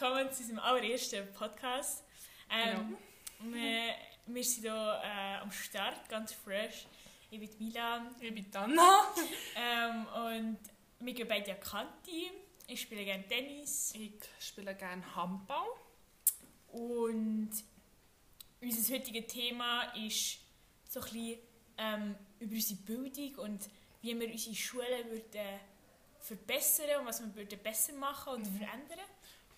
willkommen zu unserem allerersten Podcast. Ähm, wir, wir sind hier äh, am Start, ganz fresh. Ich bin Milan Ich bin Anna. ähm, und wir gehen beide an Kanti. Ich spiele gerne Tennis Ich spiele gerne Handball. und unser heutiges Thema ist so ein bisschen ähm, über unsere Bildung und wie wir unsere Schule würden verbessern und was wir würden besser machen und Mhm. verändern.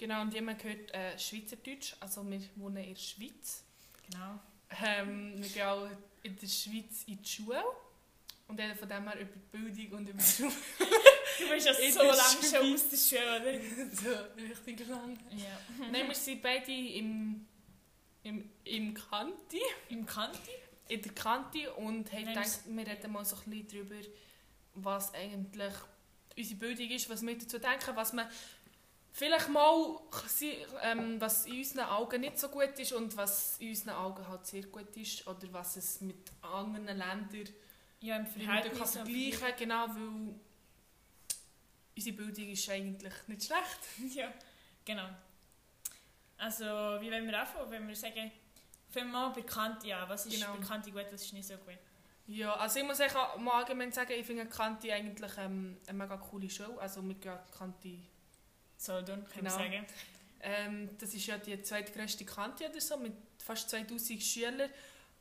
Genau, und jemand gehört äh, Schweizerdeutsch. Also wir wohnen in der Schweiz. Genau. Ähm, wir gehen auch in der Schweiz in die Schule. Und dann von dem her über die Bildung und über die Schule. Du bist ja so lange schon aus der Schule, oder? so richtig lang. Ja. Nein, wir sind beide im, im, im Kanti. Im Kanti? In der Kanti und haben Nein, gedacht, wir reden mal so ein bisschen darüber, was eigentlich unsere Bildung ist, was wir dazu denken, was man vielleicht mal, ähm, was in unseren Augen nicht so gut ist und was in unseren Augen halt sehr gut ist oder was es mit anderen Ländern Ja, im kann Verhältnis. vergleichen genau, weil unsere Bildung ist eigentlich nicht schlecht. Ja, genau. Also, wie wollen wir anfangen? Wenn wir sagen, fangen mal bei Kanti an. Was ist Genau. bei Kanti gut, was ist nicht so gut? Ja, also ich muss echt mal allgemein sagen, ich finde Kanti eigentlich ähm, eine mega coole Schule. Also gehen Kanti So, dann können Genau. wir sagen. Ähm, das ist ja die zweitgrößte Kante oder so, mit fast 2000 Schülern.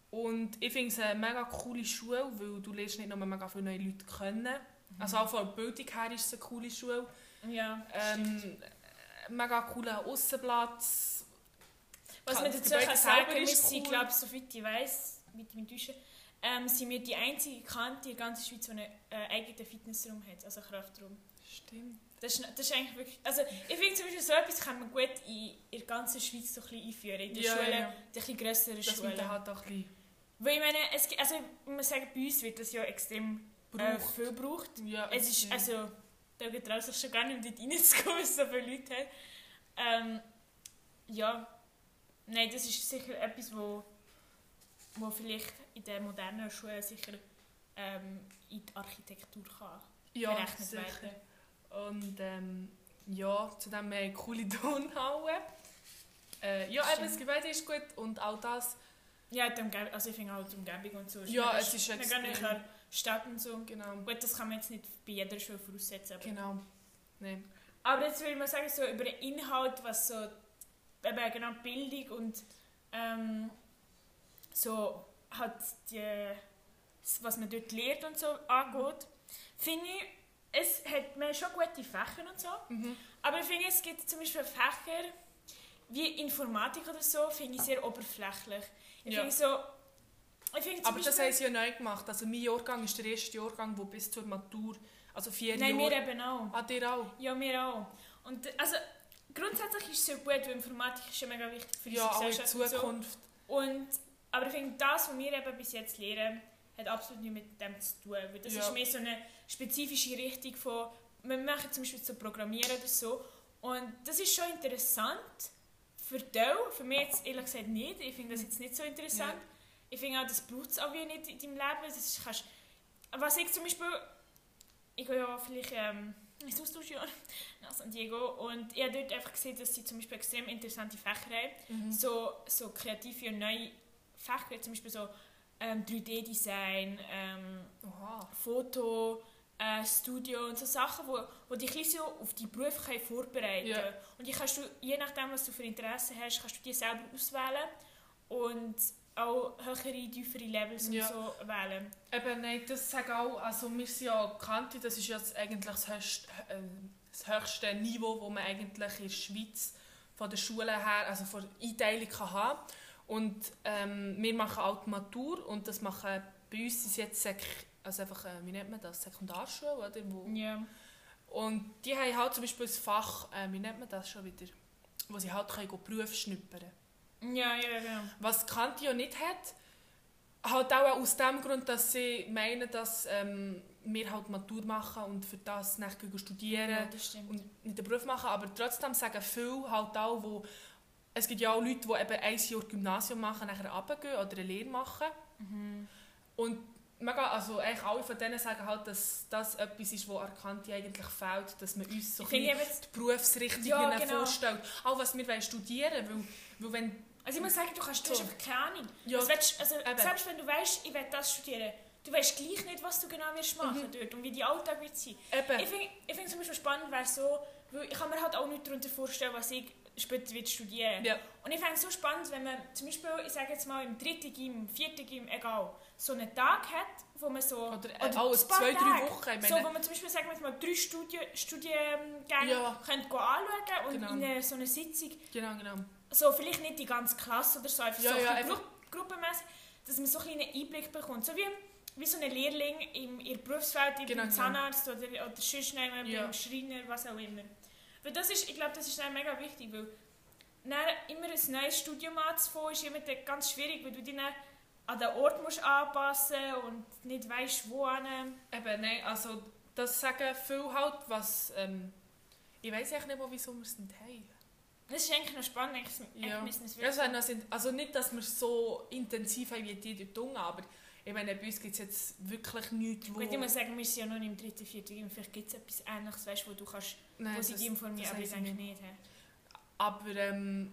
Und ich finde es eine mega coole Schule, weil du lernst nicht nur mega viele neue Leute kennen. Also auch von der Bildung her ist es eine coole Schule. Ja. Ähm, mega cooler Aussenplatz. Was man dazu kann selber sagen, ist cool. glaube ich, soweit ich weiss, mit dem Täuschen, ähm, sind wir die einzige Kanti in der ganzen Schweiz, die einen äh, eigenen Fitnessraum hat, also Kraftraum. Stimmt. Das ist, das ist eigentlich wirklich... Also, ich finde zum Beispiel so etwas kann man gut in, in der ganzen Schweiz so ein bisschen einführen. In den Ja, Schulen, ja. den etwas grösseren man Schulen. da halt auch ein bisschen Weil ich meine, es, also, muss sagen, bei uns wird das ja extrem äh, viel gebraucht. Ja, Es ist, also, da geht raus, ich schon gar nicht, um dort reinzukommen, weil es so viele Leute hat. Ähm, ja, nein, das ist sicher etwas, wo, wo vielleicht in der modernen Schule sicher ähm, in die Architektur kann ja, berechnet sicher. werden. Und ähm, ja, zudem haben wir eine coole Turnhalle. Äh, ja, eben, das Gebäude ist gut und auch das. Ja, die Umgebung, also ich finde auch die Umgebung und so. Ja, es ist extrem. näher an der Stadt und so. Genau. Gut, das kann man jetzt nicht bei jeder Schule voraussetzen. Aber, Genau. Nein. aber jetzt will ich mal sagen, so über den Inhalt, was so eben genau Bildung und ähm, so hat die, was man dort lernt und so angeht, finde ich, es hat man schon gute Fächer und so. Mhm. Aber ich finde, es gibt zum Beispiel Fächer wie Informatik oder so, finde ich sehr oberflächlich. Ich Ja. finde so, ich finde Aber das Beispiel, haben sie ja neu gemacht. Also mein Jahrgang ist der erste Jahrgang, der bis zur Matur, also vier Nein, wir Jahre... eben auch. Ah, dir auch? Ja, wir auch. Und also, grundsätzlich ist es sehr gut, weil Informatik ist ja mega wichtig für Ja, auch unsere in Gesellschaft. und Zukunft. So. Und, aber ich finde, das, was wir eben bis jetzt lernen, hat absolut nichts mit dem zu tun. Weil das Ja. ist mehr so eine spezifische Richtung von, wir machen zum Beispiel so Programmieren oder so. Und das ist schon interessant. Für dich, für mich jetzt ehrlich gesagt nicht. Ich finde das jetzt nicht so interessant. Ich finde auch, das braucht es auch wie nicht in deinem Leben. Das ist, kannst, was ich zum Beispiel, ich gehe ja vielleicht ähm, ins Austauschjahr nach San Diego und ich habe dort einfach gesehen, dass sie zum Beispiel extrem interessante Fächer haben. Mhm. So, so kreative und neue Fächer, zum Beispiel so ähm, 3D-Design, ähm. Foto, äh, Studio und so Sachen, wo, wo dich so auf die Berufe können vorbereiten Ja. Und die kannst du, je nachdem, was du für Interessen hast, kannst du die selber auswählen und auch höhere, tiefere Levels Ja. und so wählen. Eben, nein, das sage auch, also wir sind ja Kante, das ist jetzt eigentlich das höchste, äh, das höchste Niveau, das man eigentlich in der Schweiz von der Schule her, also von der Einteilung kann haben Und ähm, wir machen auch die Matur und das machen, bei uns ist jetzt also einfach, äh, wie nennt man das, Sekundarschule, oder? Wo, Ja. Und die haben halt zum Beispiel ein Fach, äh, wie nennt man das schon wieder, wo sie halt können Berufe schnuppern Ja, ja, genau. Was Kanti ja nicht hat, halt auch aus dem Grund, dass sie meinen, dass ähm, wir halt Matur machen und für das nachher studieren Ja, und nicht den Beruf machen, aber trotzdem sagen viele halt auch, wo es gibt ja auch Leute, die eben ein Jahr Gymnasium machen, nachher runtergehen oder eine Lehre machen. Mhm. Und mega, also eigentlich alle von denen sagen halt, dass das etwas ist, was Arkanti eigentlich fehlt, dass man uns so die Berufsrichtungen Ja, genau. vorstellt. Auch was wir studieren wollen. Weil, weil wenn, also ich muss sagen, du kannst, du hast So. einfach keine Ahnung. ja, Also, willst, also selbst wenn du weißt, ich will das studieren, du weißt gleich nicht, was du genau wirst machen Mhm. dort und wie die Alltag wird sein. eben, Ich finde ich find zum Beispiel spannend, wäre so, weil ich kann mir halt auch nicht darunter vorstellen, was ich später will studieren ja, Und ich fände es so spannend, wenn man zum Beispiel, ich sage jetzt mal im dritten Gym, im vierten Gym, egal, so einen Tag hat, wo man so... oder, äh, oder ein paar zwei, drei Tage. Wochen. Ich So, meine, wo man zum Beispiel, sagen wir mal, drei Studi Studiengänge Ja. könnte anschauen und Genau. in eine, so eine Sitzung, genau, genau. so vielleicht nicht die ganze Klasse oder so, einfach Ja, so ein ja, einfach- Gru gruppenmäßig, dass man so ein einen Einblick bekommt. So wie, wie so ein Lehrling im, in der Berufswelt, Genau, genau. Zahnarzt oder, oder sonst Ja. beim Schreiner, was auch immer. Weil das ist, ich glaube, das ist dann mega wichtig, weil dann immer ein neues Studium anzufangen, ist immer ganz schwierig, weil du dich dann an den Ort musst anpassen und nicht weißt, wo hin. Eben, nein, also das sagen viele halt, was... Ähm, ich weiß eigentlich nicht mal, wieso wir es nicht haben. Das ist eigentlich noch spannend, eigentlich, Ja. eigentlich es Ja, es also nicht, dass wir so intensiv haben wie die dort unten, aber ich meine, bei uns gibt es jetzt wirklich nichts, wo... Gut, ich muss sagen, wir sind ja noch nicht im dritten, vierten Gym. Vielleicht gibt es etwas Ähnliches, weißt, wo du kannst, Nein, wo sie das- dich informieren, das aber ich denke nicht. hä? Aber ähm,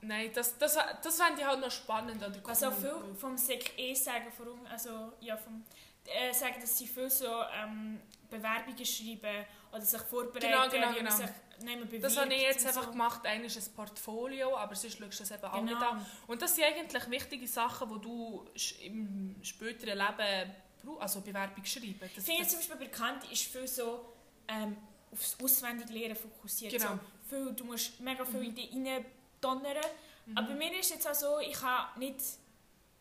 nein, das, das, das fände ich halt noch spannend. Oder Was auch cool, viel vom SEC eh sagen, warum, also, ja, vom, äh, sagen, dass sie viel so ähm, Bewerbungen schreiben oder sich vorbereiten, Genau, genau, genau. sich nicht mehr bewirbt. Das habe ich jetzt einfach so. gemacht. Ist ein Portfolio, aber sonst schaust du das eben auch nicht Genau. an. Und das sind eigentlich wichtige Sachen, die du im späteren Leben also Bewerbung schreiben. Das, Ich finde das, zum Beispiel bekannt ist viel so ähm, aufs Auswendiglernen fokussiert. Genau. So, viel, du musst mega viel Mhm. in dich donnern. Mhm. Aber bei mir ist es jetzt auch so, ich kann nicht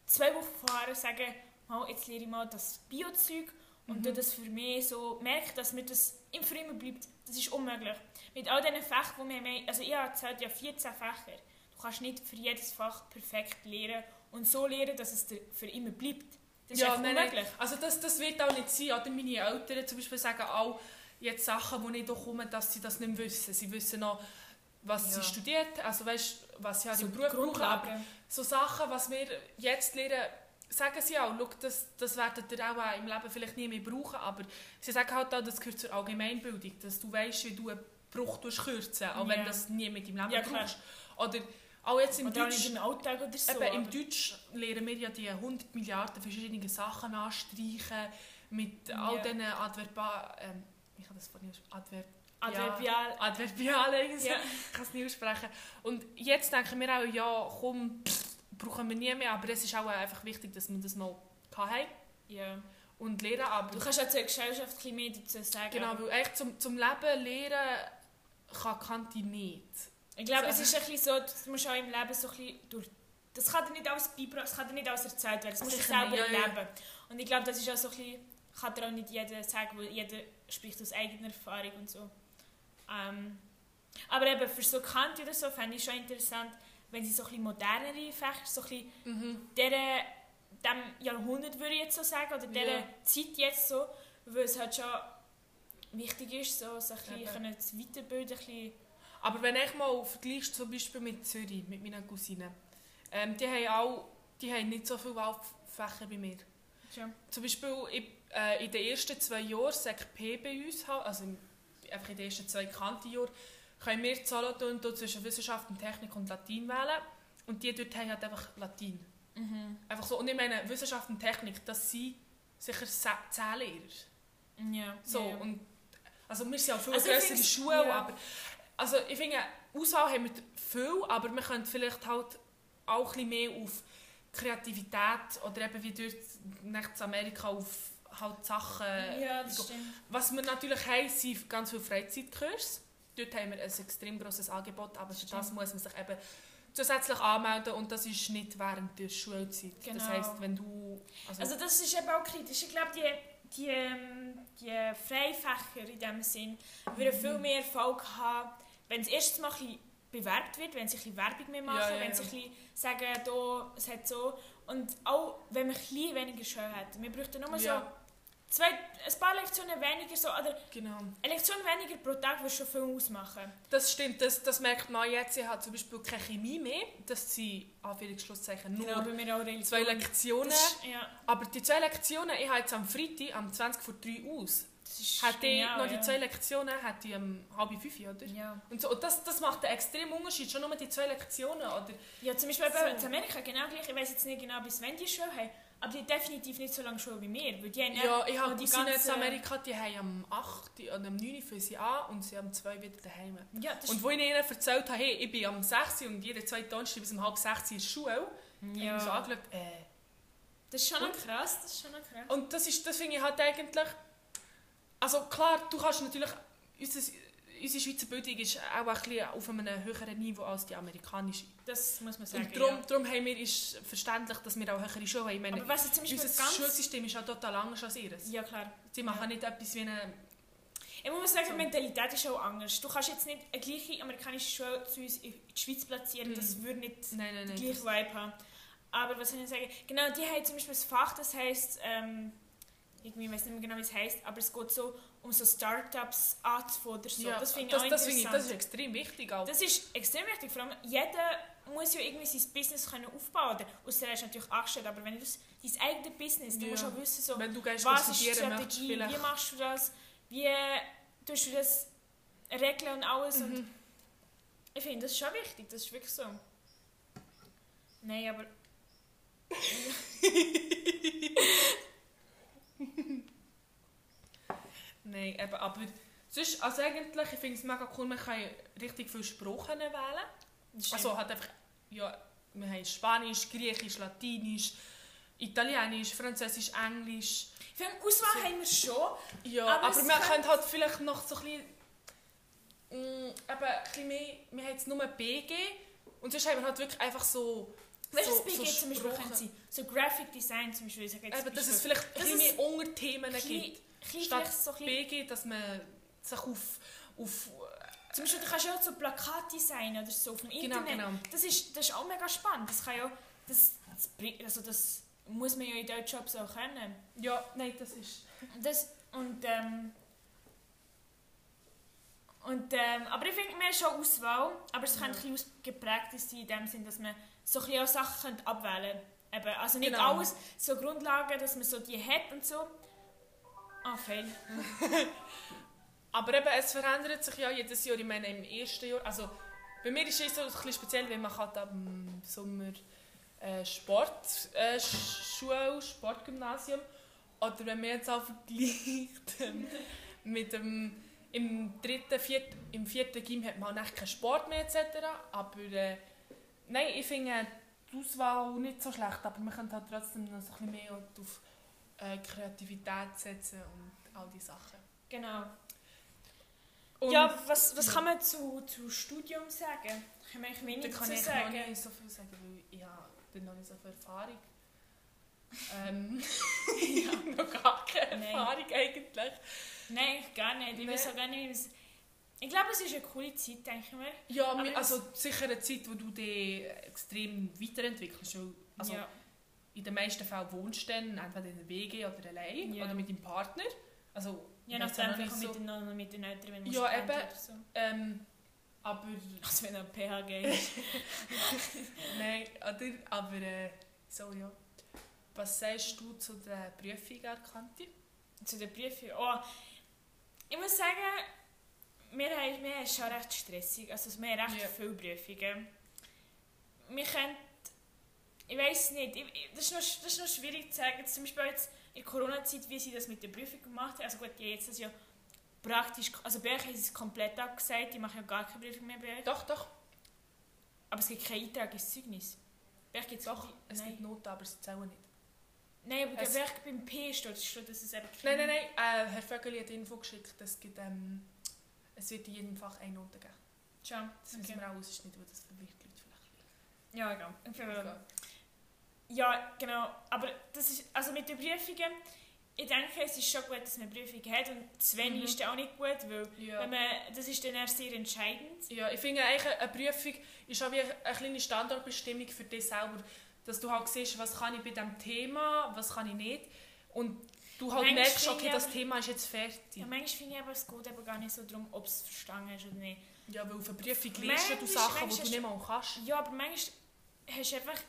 zwei Wochen vorher sagen, mal, jetzt lerne ich mal das Biozeug und Mhm. das für mich so, merke, dass mir das im Frieden bleibt. Das ist unmöglich. Mit all diesen Fächern, die wir haben, also ich habe zählt ja 14 Fächer. Du kannst nicht für jedes Fach perfekt lernen und so lernen, dass es dir für immer bleibt. Das ist ja, einfach nein, nein. unmöglich. Also das, das wird auch nicht sein. Oder meine Eltern zum Beispiel sagen auch jetzt Sachen, die nicht kommen, dass sie das nicht wissen. Sie wissen noch, was Ja. sie studiert, also weißt, was sie halt So im Beruf brauchen. Aber so Sachen, was wir jetzt lernen, sagen sie auch, schau, das, das werdet ihr auch im Leben vielleicht nie mehr brauchen, aber sie sagen halt auch, das gehört zur Allgemeinbildung, dass du weißt, wie du einen Bruch kürzen, auch wenn du das nie mit im Leben Ja, brauchst. Oder auch jetzt im Oder Deutsch, im Alltag oder so. eben, im Deutsch lernen wir ja die 100 Milliarden verschiedene Sachen anstreichen, mit all Ja. diesen Adverba... Ähm, ich kann das vorhin Adverb Adverbial. Adverbialen, so. Ja. ich kann es nicht aussprechen. Und jetzt denken wir auch, ja, komm, pff, brauchen wir nie mehr, aber es ist auch einfach wichtig, dass wir das mal haben ja. und lernen. Aber Du kannst auch zur Gesellschaft ein bisschen mehr dazu sagen. genau, weil eigentlich zum, zum Leben lernen kann Kanti nicht. Ich glaube, es So. ist ein bisschen so, du musst auch im Leben so ein bisschen durch... Das kann dir nicht alles beibracht, das kann dir nicht alles erzählt werden, das musst du selber ja, ja. erleben. Und ich glaube, das ist auch so ein bisschen... Kann dir auch nicht jeder sagen, weil jeder spricht aus eigener Erfahrung und so. Ähm, aber eben für so Kante oder so fände ich schon interessant, wenn sie so ein modernere Fächer, so ein Mhm. dieser, dem Jahrhundert würde ich jetzt so sagen, oder dieser Ja. Zeit jetzt so, weil es halt schon wichtig ist, so, sich ein bisschen zu weiterbilden, ein Aber wenn ich mal vergleichst, zum Beispiel mit Zürich, mit meinen Cousinen, ähm, die haben auch die haben nicht so viele Wahlfächer wie wir. Schon. Zum Beispiel in, äh, in den ersten zwei Jahren, sagt P bei uns, also einfach in den ersten zwei Kantenjahren, können wir Solothurn zwischen Wissenschaft und Technik und Latein wählen. Und die dort haben halt einfach Latein. Mhm. Einfach so. Und ich meine, Wissenschaft und Technik, das sind sicher zehn Lehrer. Ja. So, ja, ja. und, also wir sind auch viel Also größere Schule, ja. aber also ich finde, Auswahl haben wir viel, aber wir können vielleicht halt auch ein bisschen mehr auf Kreativität oder eben wie dort nach Amerika auf halt Sachen... ja, das stimmt. Was wir natürlich haben, sind ganz viele Freizeitkurse. Dort haben wir ein extrem grosses Angebot, aber für das muss man sich eben zusätzlich anmelden und das ist nicht während der Schulzeit. Das Genau. heisst, wenn du... Also, Also das ist eben auch kritisch. Ich glaube, die, die, ähm, die Freifächer in diesem Sinn würden viel Mhm. mehr Erfolg haben, wenn es erstens mal ein bewerbt wird, wenn sie ein Werbung mehr machen, Ja, ja, wenn sie ja. ein sagen, da, es hat so. Und auch wenn man ein bisschen weniger Schule hat. Wir bräuchten nur Ja. so zwei, ein paar Lektionen weniger so, oder Genau. eine Lektion weniger pro Tag würde schon viel ausmachen. Das stimmt, das, das merkt man jetzt. Ich habe zum Beispiel keine Chemie mehr. Das sind, Anführungsschlusszeichen, nur Genau, bei auch zwei Lektionen. Ist, ja, Aber die zwei Lektionen, ich habe jetzt am Freitag, am 20 vor 3 aus. ich genial, noch die ja. zwei Lektionen, hätte ich um halb fünf, oder? Ja. Und, so, und das, das macht einen extremen Unterschied, schon nur die zwei Lektionen, oder? ja, zum Beispiel So. bei in Amerika genau gleich. Ich weiß jetzt nicht genau, bis wann die Schule haben, aber die haben definitiv nicht so lange Schule wie wir. Weil die haben Ja, ich habe die Cousinen in ganze- Amerika, die haben am 8. oder am 9. für sie an und sie am 2 wieder daheim. Ja, das Und wo ich ihnen erzählt habe, hey, ich bin am 6. und jede zweite Donnerstag bis um halb 6 in der Schule, haben ja. sie so angeschaut, äh. das ist schon Und- krass. Das ist schon krass. Und das, ist, das finde ich halt eigentlich... Also klar, du kannst natürlich... Unser, unsere Schweizer Bildung ist auch ein bisschen auf einem höheren Niveau als die amerikanische. Das muss man sagen. Und darum, ja. darum haben wir, ist verständlich, dass wir auch höhere Schulen haben. Ich meine, Aber zum Beispiel unser. Schulsystem ist ja total anders als ihres. Ja, klar. Sie machen Ja. nicht etwas wie eine... Ich muss sagen, So. die Mentalität ist auch anders. Du kannst jetzt nicht eine gleiche amerikanische Schule zu uns in die Schweiz platzieren, Mhm. das würde nicht Nein, nein, den gleichen Vibe haben. Aber was soll ich sagen? Genau, die haben zum Beispiel ein Fach, das heisst, ähm, irgendwie, ich weiß nicht mehr genau, wie es heisst, aber es geht so um so Startups anzufordern. So. Ja, das finde ich das, auch das, finde interessant. ich, das ist extrem wichtig. Auch. Das ist extrem wichtig. Vor allem, jeder muss ja irgendwie sein Business können aufbauen können. Außer er ist natürlich angestellt, aber wenn du dein eigenes Business, du Ja. musst auch wissen, so, Wenn du gehst was ist die Strategie, wie machst du das, wie tust du das regeln und alles. Und Mhm. ich finde, das ist schon wichtig, das ist wirklich so. Nein, aber... Nein, eben, aber sonst, also eigentlich, ich finde es mega cool, man kann richtig viele Sprachen wählen. Also hat einfach, ja, wir haben Spanisch, Griechisch, Latinisch, Italienisch, Französisch, Englisch. Für eine Auswahl so- haben wir schon. Ja, Aber aber, man könnte halt vielleicht noch so ein bisschen, mm, eben, ein bisschen mehr, wir haben jetzt nur BG und sonst haben wir halt wirklich einfach so, du, so, BG so zum Beispiel könnte sein? So Graphic Design zum Beispiel. Eben, dass es vielleicht ein Das bisschen ist mehr Unterthemen gibt. Statt so BG, dass man sich auf, auf Zum Beispiel, du kannst ja auch so Plakate designen oder so auf dem Genau, Internet. genau. Das, ist, das ist auch mega spannend. Das kann ja, das, das, also das muss man ja in deutschen Jobs auch können. Ja, nein, das ist... Das, und, ähm, und, ähm, aber ich finde, haben schon Auswahl, aber es Ja. könnte ein bisschen ausgeprägt sein in dem Sinn, dass man so ein bisschen auch Sachen abwählen könnte. Eben, Also nicht Genau. alles, so Grundlagen, dass man so die hat und so. Ah, fail. Aber eben, es verändert sich ja jedes Jahr. Ich meine, im ersten Jahr... Also, bei mir ist es so ein bisschen speziell, weil man hat im Sommer äh, Sport, äh, Sportgymnasium. Oder wenn man jetzt auch vergleicht ähm, mit dem... Im dritten, vierten, im vierten Gym hat man auch keinen Sport mehr etc. Aber äh, nein, ich finde die Auswahl nicht so schlecht, aber man könnte halt trotzdem noch so ein bisschen mehr auf äh, Kreativität setzen und all diese Sachen. Genau. Und ja, was, was kann man zu, zu Studium sagen? Kann man eigentlich da wenig kann zu ich sagen. noch nicht so viel sagen, weil ich dann noch nicht so viel Erfahrung. Ähm, ich habe noch gar keine Nein. Erfahrung eigentlich. Nein, ich gar nicht. Ich weiß auch gar nicht. Ich glaube, es ist eine coole Zeit, denke ich mir. Ja, Aber also sicher eine Zeit, wo du dich extrem weiterentwickelst. Also ja. In den meisten Fällen wohnst du dann entweder in der WG oder allein Ja. oder mit deinem Partner. Also, Je ich weiss auch nachdem, noch vielleicht so- mit, den, mit den Eltern, wenn man Ja, eben. so. Ähm, aber Also wenn er PH ist. nein, oder, aber äh, so ja. Was sagst du zu der Prüfung, Arkanti? zu den Prüfungen. Oh, ich muss sagen, wir haben, wir haben es schon recht stressig. Also wir haben recht Ja. viele Prüfungen. Wir können... Ich weiß nicht, ich, ich- das, ist noch, das ist noch schwierig zu sagen. Jetzt Zum Beispiel jetzt in der Corona-Zeit, wie sie das mit der Prüfung gemacht haben. Also gut, haben jetzt das ja praktisch... Also bei euch haben sie es komplett abgesagt. Die machen ja gar keine Prüfung mehr bei euch. Doch, doch. Aber es gibt keinen Eintrag ins Zeugnis. Bei euch gibt's Doch, es Nein. gibt Noten, aber sie zählen nicht. Nein, aber Es- bei euch beim P steht, steht dass es eben Nein, nein, nein. Äh, Herr Vögeli hat Info geschickt, es, gibt, ähm, es wird in jedem Fach eine Note geben. Schon. Das wissen wir auch, es ist nicht, weil das verwirrt die Leute vielleicht. Ja, egal. Ich finde, Ja. Genau. Aber das ist, also mit den Prüfungen, ich denke, es ist schon gut, dass man Prüfungen hat und zu wenig Mhm. ist auch nicht gut, weil Ja. wenn man, das ist dann erst sehr entscheidend. ja, ich finde eigentlich, eine Prüfung ist auch wie eine kleine Standardbestimmung für dich selber. Dass du halt siehst, was kann ich bei diesem Thema, was kann ich nicht. Und du halt Manchmal merkst, okay, das aber- Thema ist jetzt fertig. Ja, manchmal finde ich aber, es geht eben gar nicht so darum, ob es verstanden hast oder nicht. Ja, weil auf der Prüfung lernst du Sachen, die du nicht mal kannst. Ja, aber manchmal hast du einfach,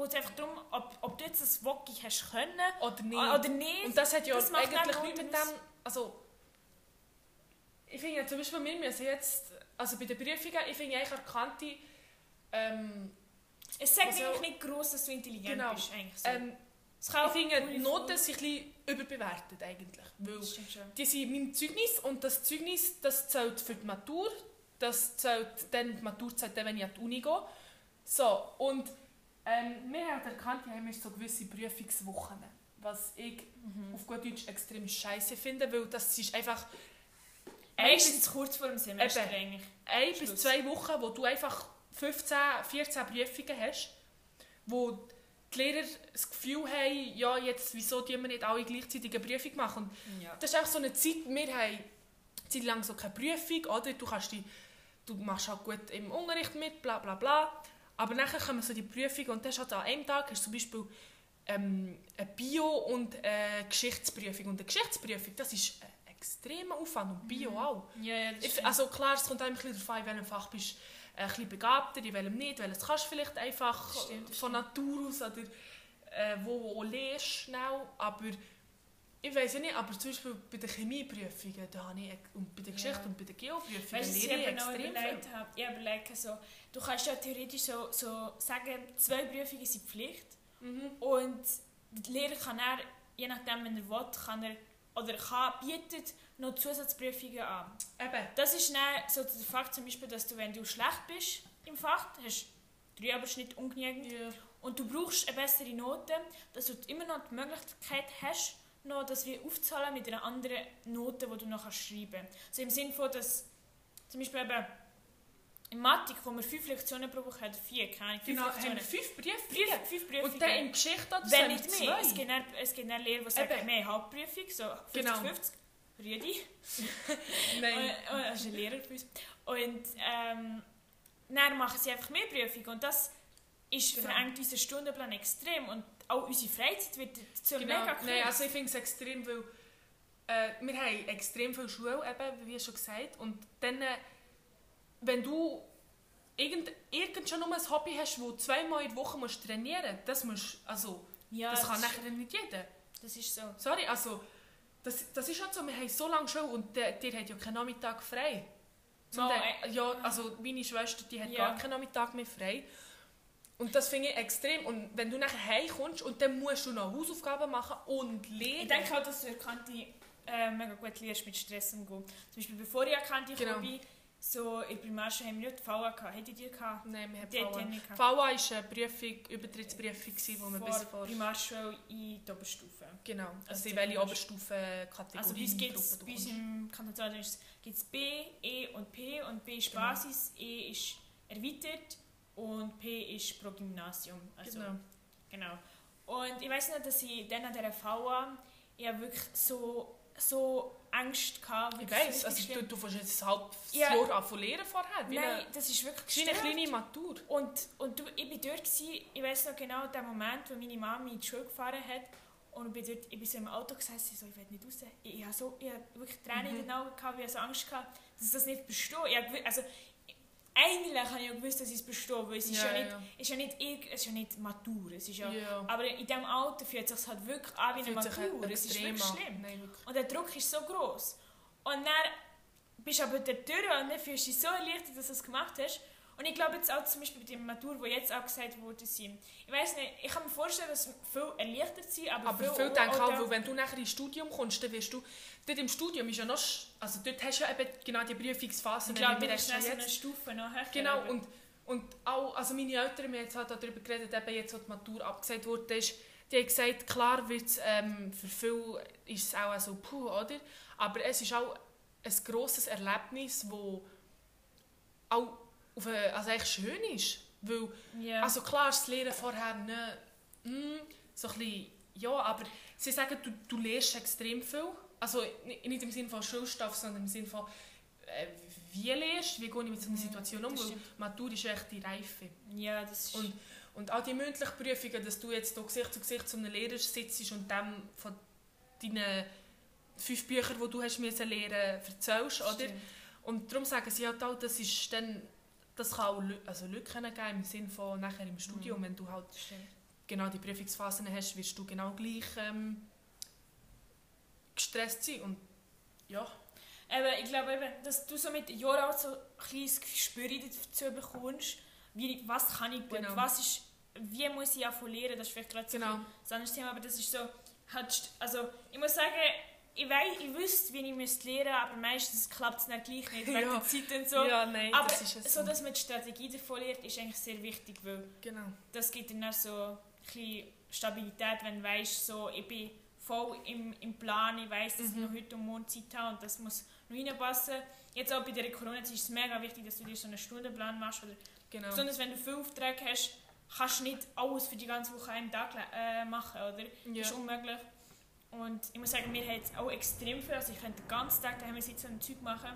geht es einfach darum, ob, ob du jetzt das Wokki hast können Oder nicht. oder nicht. Und das hat ja Das eigentlich nichts mit dem... Also, ich finde zum Beispiel, wir müssen jetzt... Also bei den Prüfungen, ich finde eigentlich an der Kante... Ähm, es sagt Also- eigentlich nicht gross, dass du intelligent Genau. bist. Eigentlich so. ähm, ich finde, Noten sind ein bisschen überbewertet eigentlich. Weil die sind in meinem Zeugnis und das Zeugnis das zählt für die Matur. Das zählt dann, die Matur zählt dann, wenn ich an die Uni gehe. So, und ähm, wir haben erkannt, wir haben so gewisse Prüfungswochen, was ich Mhm. auf gut Deutsch extrem scheiße finde, weil das ist einfach ein Meistens kurz vor dem Semester Eben. eigentlich. ein Schluss. bis zwei Wochen, wo du einfach 15, 14 Prüfungen hast, wo die Lehrer das Gefühl haben, ja, jetzt, wieso tun wir nicht alle gleichzeitig eine Prüfung machen. Und Ja. das ist auch so eine Zeit, wir haben Zeit lang so keine Prüfung, oder? Du, kannst die, du machst halt gut im Unterricht mit, bla bla bla. Aber nachher kommen so die Prüfungen und dann hast du an einem Tag hast du zum Beispiel ähm, eine Bio- und eine Geschichtsprüfung. Und eine Geschichtsprüfung, das ist ein extremer Aufwand und Bio Mhm. auch. Ja, ja, das Ich, also klar, es kommt auch ein bisschen darauf an, in welchem Fach bist du äh, ein bisschen begabter, in welchem nicht, welches kannst du vielleicht einfach Das stimmt, das von Natur aus oder äh, wo auch lernst schnell, aber ich weiß ja nicht, aber zum Beispiel bei den Chemieprüfungen, da habe ich, und bei der Geschichte Ja. und bei den Geoprüfungen Weißt du, was ich extrem überlegt viel. habe? Ich habe überlegt, so, du kannst ja theoretisch so, so sagen, zwei Prüfungen sind Pflicht Mhm. und der Lehrer kann er, je nachdem, wenn er will, kann er oder kann, bietet noch Zusatzprüfungen an. Eben, Das ist dann so der Fakt zum Beispiel, dass du, wenn du schlecht bist im Fach, hast drei Abschnitte ungenügend ja. und du brauchst eine bessere Note, dass du immer noch die Möglichkeit hast, noch das wie aufzahlen mit einer anderen Note, die du noch schreiben kannst. Also im Sinne von, dass zum Beispiel eben in Mathematik, wo wir fünf Lektionen pro Woche haben, vier, keine Ahnung, fünf genau, haben wir Lektionen. fünf Prüfungen. Fünf, fünf Prüfungen. Und dann in Geschichte so Wenn haben wir nicht mehr. Es zwei. gibt dann, es gibt dann Lehrer, die sagen, Eben. wir haben Halbprüfung, so 50-50. Genau. Rüdi. Nein. Und, und, das ist ein Lehrer für uns. Und ähm, dann machen sie einfach mehr Prüfungen. Und das ist Genau. verengt unseren Stundenplan extrem. Und auch unsere Freizeit wird so Genau. mega. Nein, also ich finde es extrem, weil äh, wir haben extrem viel Schule, eben, wie schon gesagt. Und dann, äh, wenn du irgend, irgend schon nur ein Hobby hast, wo zweimal in der Woche musst trainieren musst, das, musst, also, ja, das kann ist- nachher nicht jeder. das ist so. Sorry, also, das, das ist halt so, wir haben so lange Schule und der, der hat ja keinen Nachmittag frei. Zum Mal, Teil- ja, also meine Schwester, die hat Ja. gar keinen Nachmittag mehr frei. Und das finde ich extrem. Und wenn du nachher heimkommst und dann musst du noch Hausaufgaben machen und lernen. Ich denke auch, dass du erkannte äh, mega gut lernst mit Stress umgehen. Zum Beispiel bevor ich erkannte Genau. bin, so in Primarschule haben wir nicht die VA gehabt. Hättet ihr die gehabt? Nein, wir haben Die VA. VA war eine Prüfung, Übertrittsprüfung, wo wir bis Vor vor... Primarschule in die Oberstufe. Genau, Also also die in welche Oberst- Oberstufen-Kategorie Also bei uns gibt es bei uns im Kanton Solothurn gibt es B, E und P und B ist Genau. Basis, E ist erweitert und P ist pro Gymnasium. Also, Genau. genau. Und ich weiß noch, dass ich dann an dieser VA ich hab wirklich so, so Angst hatte. Ich richtig also du, du fängst jetzt ein halbes Ja. Jahr an von lehren vorher. Nein, das ist wirklich wie eine kleine Matur. Und, und du, ich bin dort, gewesen, ich weiß noch genau den Moment, wo meine Mama in die Schule gefahren hat und ich bin, dort, ich bin so im Auto gesessen, so, ich will nicht raus. Ich, ich, habe so, ich habe wirklich Tränen Mhm. in den Augen gehabt, ich habe so Angst gehabt, dass ich das nicht verstehe. Ich also, eigentlich habe ich ja gewusst, dass ich es verstehe, weil es ist ja, nicht, ja. ist ja nicht, es ist ja nicht Matur. Es ist ja, Ja. Aber in diesem Alter fühlt es sich halt wirklich an wie eine sich Matur. Es ist wirklich schlimm. Nein, wirklich. Und der Druck ist so groß. Und dann bist du aber da durch und dann fühlst du dich so erleichtert, dass du es gemacht hast. Und ich glaube jetzt auch zum Beispiel bei der Matur, wo jetzt auch gesagt wurde. Ich weiß nicht, ich kann mir vorstellen, dass viel erleichtert sind, aber, Aber viel auch- denke ich auch, weil wenn du nachher ins Studium kommst, dann wirst du... Dort im Studium ist ja noch... Also dort hast du ja eben genau die Prüfungsphase. Ich glaube, dann schon so eine Stufe noch höher. Genau, und, und auch, also meine Eltern haben jetzt halt darüber geredet, eben jetzt, wo die Matur abgesagt wurde, ist, die haben gesagt, klar wird's, ähm, für viele ist es auch so puh, oder? Aber es ist auch ein grosses Erlebnis, das auch auf eine, also eigentlich schön ist. Weil, ja. also klar, das Lehren vorher nicht, mm, so ein bisschen, ja, aber sie sagen, du, du lernst extrem viel. Also nicht im Sinne von Schulstoff, sondern im Sinne von, äh, wie lernst wie gehe ich mit so einer Situation um, weil. Matur ist echt die Reife. ja, das ist... Und, und auch die mündlichen Prüfungen, dass du jetzt hier Gesicht zu Gesicht zu einem Lehrer sitzt und dem von deine fünf Bücher, die du hast müssen lernen erzählst, oder? Und darum sagen sie halt auch, das ist dann, das kann auch Lü also Lücken geben im Sinne von nachher im Studium, Mhm. wenn du halt genau die Prüfungsphasen hast, wirst du genau gleich ähm, gestresst sein und ja, Aber ich glaube eben, dass du so mit Jahren auch so ein kleines Gespür dazu bekommst, wie, was kann ich gut, Genau. was ist, wie muss ich auch lernen, das ist vielleicht gerade so genau. ein anderes Thema, aber das ist so, halt, also ich muss sagen, ich weiß, ich wüsste, wie ich müsste lernen, aber meistens klappt es dann gleich nicht, wegen Ja. der Zeit und so. Ja, nein, aber das ist so, dass man die Strategie davon lernt, ist eigentlich sehr wichtig, weil genau. das gibt dann auch so ein bisschen Stabilität, wenn du weißt, so, ich bin voll im, im Plan, ich weiß, dass ich Mhm. noch heute und morgen Zeit habe und das muss noch reinpassen. Jetzt auch bei der Corona-Zeit ist es mega wichtig, dass du dir so einen Stundenplan machst. Oder genau. Besonders wenn du viele Aufträge hast, kannst du nicht alles für die ganze Woche an einem Tag äh, machen, oder? Das Ja. ist unmöglich. Und ich muss sagen, wir haben jetzt auch extrem viel, also ich könnte den ganzen Tag daheim sitzen und Zeug machen.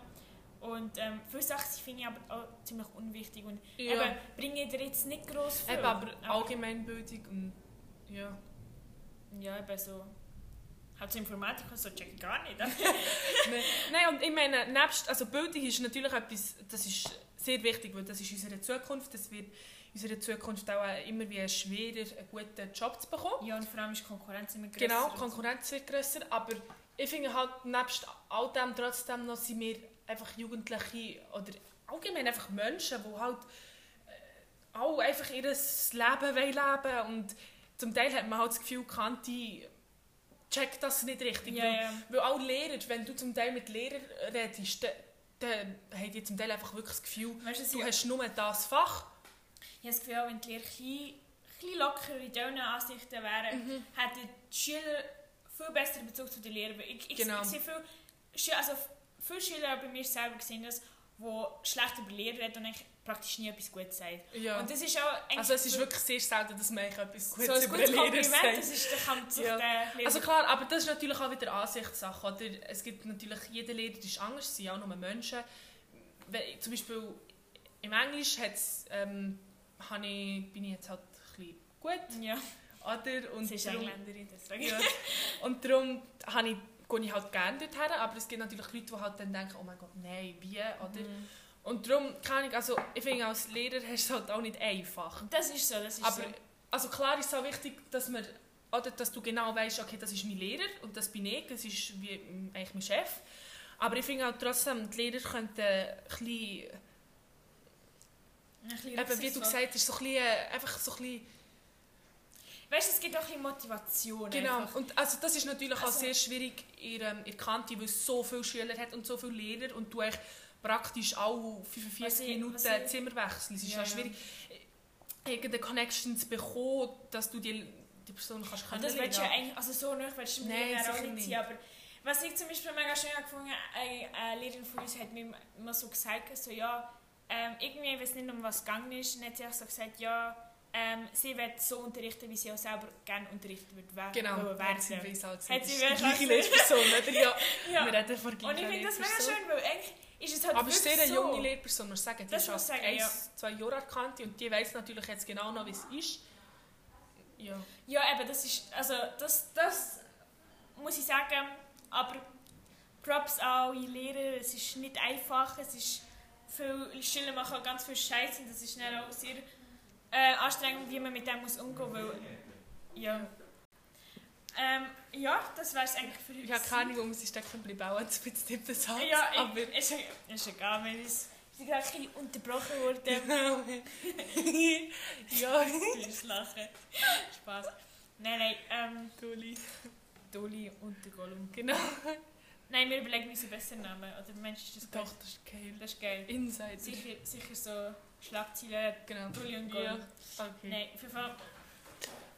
Und ähm, viele Sachen finde ich aber auch ziemlich unwichtig und Ja. eben, bringe dir jetzt nicht gross viel. Eben, aber Allgemeinbildung und ja. Ja, eben so. Halt so Informatik und so check ich gar nicht. Nein, Nein, und ich meine, nebst, also Bildung ist natürlich etwas, das ist sehr wichtig, weil das ist unsere Zukunft. Es wird unserer Zukunft auch immer wie schwerer, einen guten Job zu bekommen. ja, und vor allem ist die Konkurrenz immer größer. Genau, die Konkurrenz wird grösser, aber ich finde halt, nebst all dem trotzdem noch sind wir einfach Jugendliche oder allgemein einfach Menschen, die halt äh, auch einfach ihr Leben wollen leben und zum Teil hat man halt das Gefühl, Kanti checkt das nicht richtig. Ja, weil, ja. weil auch Lehrer, wenn du zum Teil mit Lehrern redest, dann, dann haben die zum Teil einfach wirklich das Gefühl, Weißt du, du hast nur das Fach. Ich habe das Gefühl, wenn die Lehrer ein bisschen, in diesen Ansichten wären, Mhm. hätten die Schüler viel besseren Bezug zu den Lehrern. Ich, ich, Genau. sehe Schü- also viele Schüler bei mir selber gesehen, das, die schlecht über Lehrer reden und eigentlich praktisch nie etwas Gutes sagen. Ja. Und das ist auch Also es ist wirklich sehr selten, dass man etwas Gutes so ein über gutes Lehrer sagt. das ist, da kann sich Ja. der Also klar, aber das ist natürlich auch wieder Ansichtssache. Oder? Es gibt natürlich, jeder Lehrer ist anders, es sind auch nur Menschen. Zum Beispiel im Englisch hat's, ähm, habe ich, bin ich jetzt halt ein bisschen gut. ja, Oder? Und sie ist darum- Engländerin, deswegen. ja. Und darum habe ich, gehe ich halt gerne dorthin, aber es gibt natürlich Leute, die halt dann denken, oh mein Gott, nein, wie? Oder? Mhm. Und darum kann ich, also ich finde, als Lehrer hast du es halt auch nicht einfach. Das ist so, das ist Aber so. also klar ist es auch wichtig, dass, man, oder, dass du genau weißt, okay, das ist mein Lehrer und das bin ich, das ist wie, eigentlich mein Chef. Aber ich finde auch trotzdem, die Lehrer könnten Ein bisschen eben, wie du gesagt hast, so ein bisschen, äh, einfach so ein bisschen, Weißt du, es gibt auch ein bisschen Motivation. genau. Einfach. Und also das ist natürlich auch Also- sehr schwierig in, der Kante, weil es so viele Schüler hat und so viele Lehrer und du eigentlich praktisch alle 45 Was ich- Minuten ich- Zimmer wechselst. Es ist Ja, ja ja. schwierig, irgendeine Connection zu bekommen, dass du die, die Person kannst Und das willst du ja kennenlernen. eigentlich, also so nicht willst du Nein, mir auch sicher nicht ziehen, aber was ich zum Beispiel mega schön gefunden habe, eine, eine Lehrerin von uns hat mir immer so gesagt, so ja, ähm, irgendwie, ich weiß nicht, um was es gegangen ist, und hat sie auch so gesagt, ja, ähm, sie wird so unterrichten, wie sie auch selber gerne unterrichtet wird, wer- Genau, wollen hat sie werden. weiss halt, Hat sie die wirklich gleiche. Lehrperson, oder? Ja, Ja. wir reden von Und ich finde das mega schön, weil eigentlich ist es halt Aber es ist sehr eine so. junge Lehrperson, muss sagen. Die Das ist muss ich sagen, eins, zwei Jahre Kante und die weiss natürlich jetzt genau noch, wie es ist. Ja. Ja, eben, das ist, also das, das muss ich sagen, aber Props an Lehrer, es ist nicht einfach, es ist, viele Schüler machen auch ganz viel Scheiße und das ist dann auch sehr äh, anstrengend, wie man mit dem muss umgehen muss, ja. Ähm, ja, das wäre es eigentlich für uns. Ich habe keine Ahnung, warum sie stecken bleiben, auch wenn es ein bisschen das. Ja, ich, aber... ist, ist egal, wenn es sind gerade ein bisschen unterbrochen worden. Genau. ja, Fürs Lachen. Spaß. Nein, nein, ähm, Tuli. Dolly und der Gollum. Genau. Nein, wir überlegen uns einen besseren Namen. Oder Mensch, ist das? Doch, das ist geil. Das ist geil. Insider. Sicher, sicher so Schlagzeilen, Genau. Dolly und Ja. Gollum. Okay. Nein, auf jeden Fall,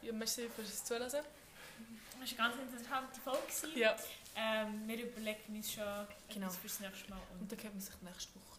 Ja, merci fürs Zulassen. das war eine ganz interessante Folge. Ja. Ähm, wir überlegen uns schon Genau. etwas fürs nächste Mal. Und Und dann hören wir sich nächste Woche.